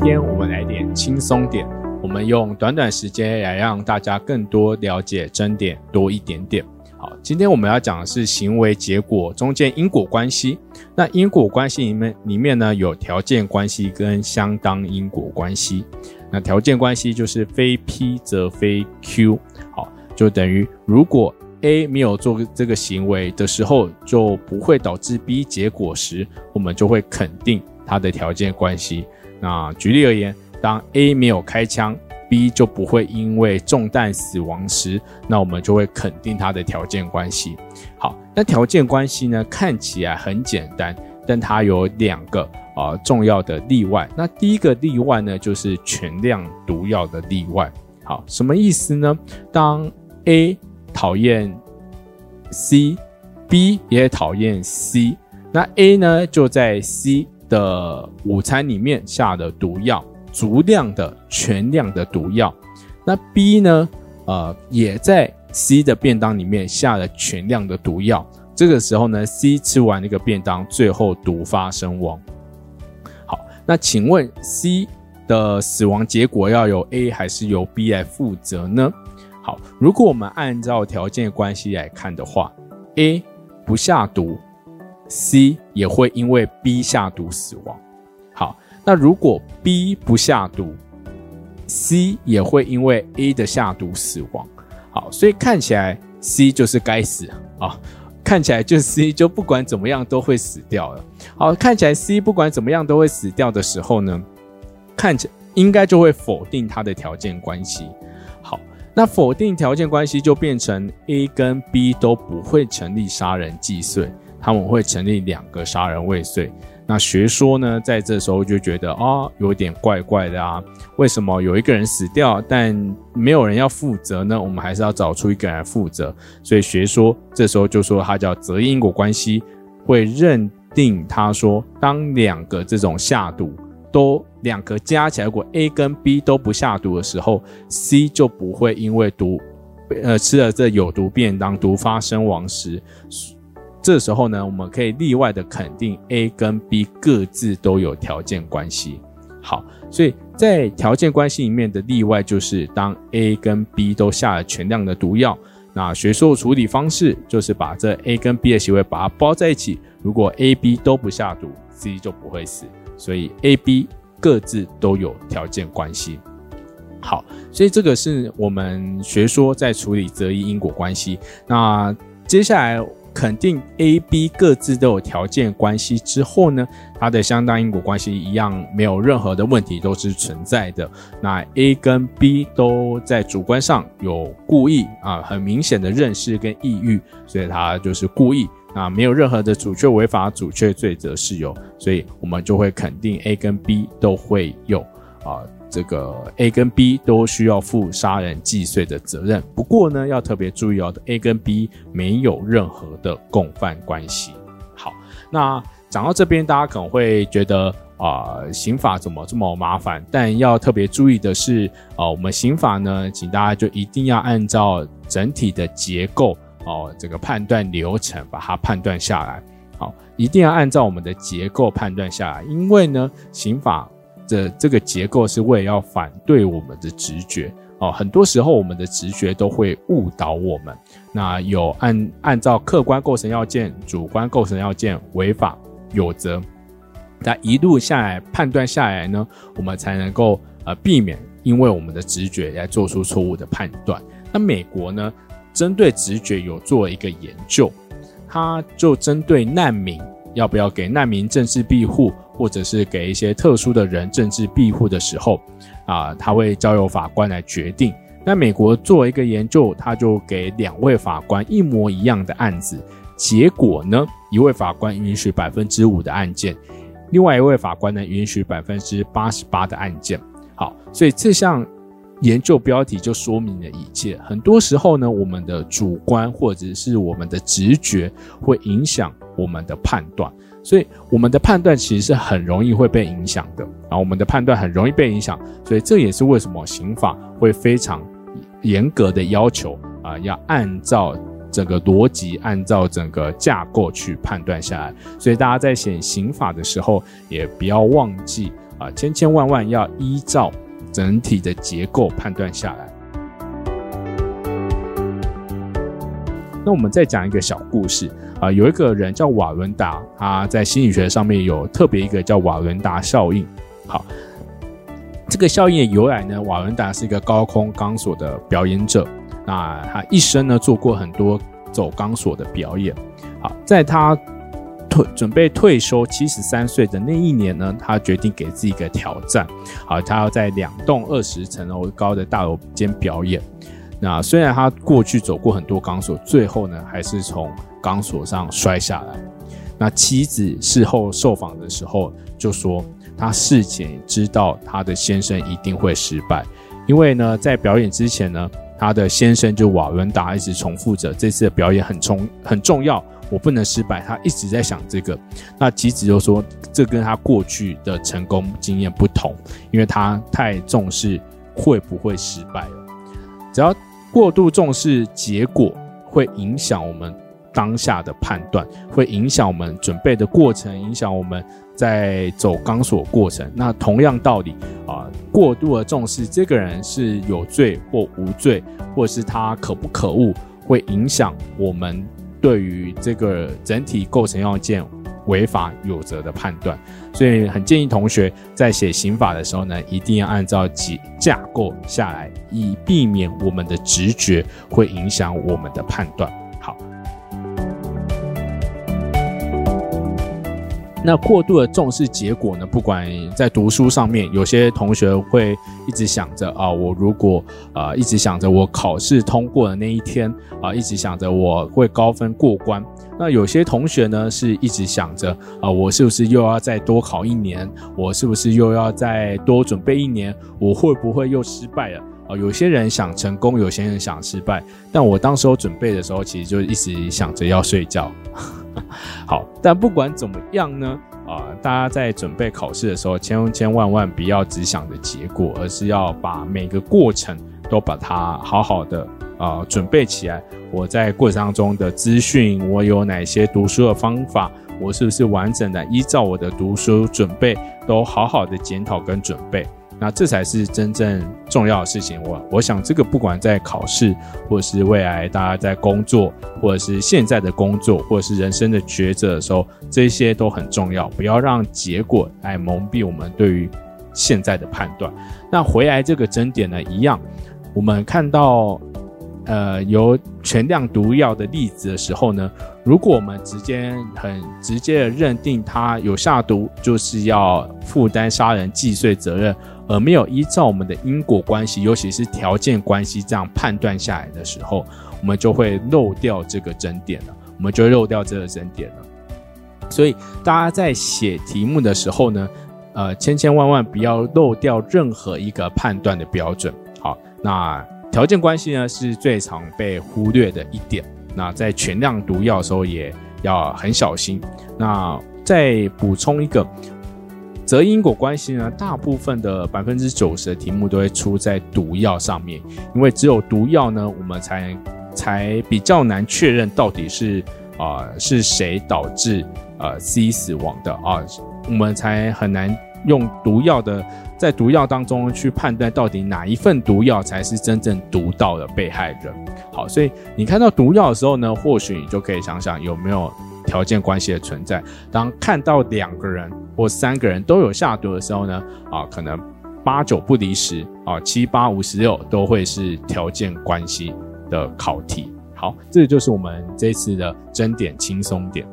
今天我们来点轻松点，我们用短短时间来让大家更多了解真点多一点点。好，今天我们要讲的是行为结果中间因果关系。那因果关系里面里面呢有条件关系跟相当因果关系。那条件关系就是非 P 则非 Q。好，就等于如果 A 没有做这个行为的时候，就不会导致 B 结果时，我们就会肯定它的条件关系。那举例而言，当 A 没有开枪，B 就不会因为中弹死亡时，那我们就会肯定它的条件关系。好，那条件关系呢，看起来很简单，但它有两个啊重要的例外。那第一个例外呢，就是全量毒药的例外。好，什么意思呢？当 A 讨厌 C，B 也讨厌 C，那 A 呢就在 C。的午餐里面下的毒药，足量的全量的毒药。那 B 呢？呃，也在 C 的便当里面下了全量的毒药。这个时候呢，C 吃完那个便当，最后毒发身亡。好，那请问 C 的死亡结果要由 A 还是由 B 来负责呢？好，如果我们按照条件关系来看的话，A 不下毒。C 也会因为 B 下毒死亡。好，那如果 B 不下毒，C 也会因为 A 的下毒死亡。好，所以看起来 C 就是该死啊！看起来就 C 就不管怎么样都会死掉了。好，看起来 C 不管怎么样都会死掉的时候呢，看起来应该就会否定它的条件关系。好，那否定条件关系就变成 A 跟 B 都不会成立杀人既遂。他们会成立两个杀人未遂，那学说呢，在这时候就觉得啊，有点怪怪的啊，为什么有一个人死掉，但没有人要负责呢？我们还是要找出一个人来负责，所以学说这时候就说它叫责因果关系，会认定他说，当两个这种下毒都两个加起来，如果 A 跟 B 都不下毒的时候，C 就不会因为毒呃吃了这有毒便当毒发身亡时。这时候呢，我们可以例外的肯定 A 跟 B 各自都有条件关系。好，所以在条件关系里面的例外就是当 A 跟 B 都下了全量的毒药，那学术处理方式就是把这 A 跟 B 的行为把它包在一起。如果 A、B 都不下毒，C 就不会死。所以 A、B 各自都有条件关系。好，所以这个是我们学说在处理择一因果关系。那接下来。肯定 A、B 各自都有条件关系之后呢，它的相当因果关系一样没有任何的问题，都是存在的。那 A 跟 B 都在主观上有故意啊，很明显的认识跟意欲，所以他就是故意啊，没有任何的主确违法主确罪责是有，所以我们就会肯定 A 跟 B 都会有啊。这个 A 跟 B 都需要负杀人既遂的责任，不过呢，要特别注意哦，A 跟 B 没有任何的共犯关系。好，那讲到这边，大家可能会觉得啊，刑法怎么这么麻烦？但要特别注意的是，啊，我们刑法呢，请大家就一定要按照整体的结构哦，这个判断流程把它判断下来。好，一定要按照我们的结构判断下来，因为呢，刑法。的这个结构是为了要反对我们的直觉哦，很多时候我们的直觉都会误导我们。那有按按照客观构成要件、主观构成要件，违法有责。那一路下来判断下来呢，我们才能够呃避免因为我们的直觉来做出错误的判断。那美国呢，针对直觉有做一个研究，它就针对难民要不要给难民政治庇护。或者是给一些特殊的人政治庇护的时候，啊，他会交由法官来决定。那美国做一个研究，他就给两位法官一模一样的案子，结果呢，一位法官允许百分之五的案件，另外一位法官呢允许百分之八十八的案件。好，所以这项研究标题就说明了一切。很多时候呢，我们的主观或者是我们的直觉会影响我们的判断。所以我们的判断其实是很容易会被影响的啊，我们的判断很容易被影响，所以这也是为什么刑法会非常严格的要求啊，要按照整个逻辑，按照整个架构去判断下来。所以大家在写刑法的时候，也不要忘记啊，千千万万要依照整体的结构判断下来。那我们再讲一个小故事啊，有一个人叫瓦伦达，他在心理学上面有特别一个叫瓦伦达效应。好，这个效应的由来呢，瓦伦达是一个高空钢索的表演者，那他一生呢做过很多走钢索的表演。好，在他退准备退休七十三岁的那一年呢，他决定给自己一个挑战。好，他要在两栋二十层楼高的大楼间表演。那虽然他过去走过很多钢索，最后呢还是从钢索上摔下来。那妻子事后受访的时候就说，他事前知道他的先生一定会失败，因为呢在表演之前呢，他的先生就瓦伦达一直重复着这次的表演很重很重要，我不能失败。他一直在想这个。那妻子就说，这跟他过去的成功经验不同，因为他太重视会不会失败了，只要。过度重视结果会影响我们当下的判断，会影响我们准备的过程，影响我们在走钢索过程。那同样道理啊，过度的重视这个人是有罪或无罪，或是他可不可恶，会影响我们对于这个整体构成要件。违法有责的判断，所以很建议同学在写刑法的时候呢，一定要按照几架构下来，以避免我们的直觉会影响我们的判断。那过度的重视结果呢？不管在读书上面，有些同学会一直想着啊，我如果啊一直想着我考试通过的那一天啊，一直想着我会高分过关。那有些同学呢，是一直想着啊，我是不是又要再多考一年？我是不是又要再多准备一年？我会不会又失败了？啊，有些人想成功，有些人想失败。但我当时候准备的时候，其实就一直想着要睡觉。好，但不管怎么样呢，啊，大家在准备考试的时候，千千万万不要只想着结果，而是要把每个过程都把它好好的啊准备起来。我在过程当中的资讯，我有哪些读书的方法，我是不是完整的依照我的读书准备，都好好的检讨跟准备。那这才是真正重要的事情。我我想，这个不管在考试，或者是未来大家在工作，或者是现在的工作，或者是人生的抉择的时候，这些都很重要。不要让结果来蒙蔽我们对于现在的判断。那回来这个真点呢，一样，我们看到呃有全量毒药的例子的时候呢，如果我们直接很直接的认定他有下毒，就是要负担杀人既遂责任。而没有依照我们的因果关系，尤其是条件关系这样判断下来的时候，我们就会漏掉这个真点了。我们就漏掉这个真点了。所以大家在写题目的时候呢，呃，千千万万不要漏掉任何一个判断的标准。好，那条件关系呢是最常被忽略的一点。那在全量毒药的时候也要很小心。那再补充一个。则因果关系呢，大部分的百分之九十的题目都会出在毒药上面，因为只有毒药呢，我们才才比较难确认到底是啊是谁导致呃 C 死亡的啊，我们才很难用毒药的在毒药当中去判断到底哪一份毒药才是真正毒到的被害人。好，所以你看到毒药的时候呢，或许你就可以想想有没有。条件关系的存在，当看到两个人或三个人都有下毒的时候呢，啊，可能八九不离十啊，七八五十六都会是条件关系的考题。好，这就是我们这次的真点轻松点。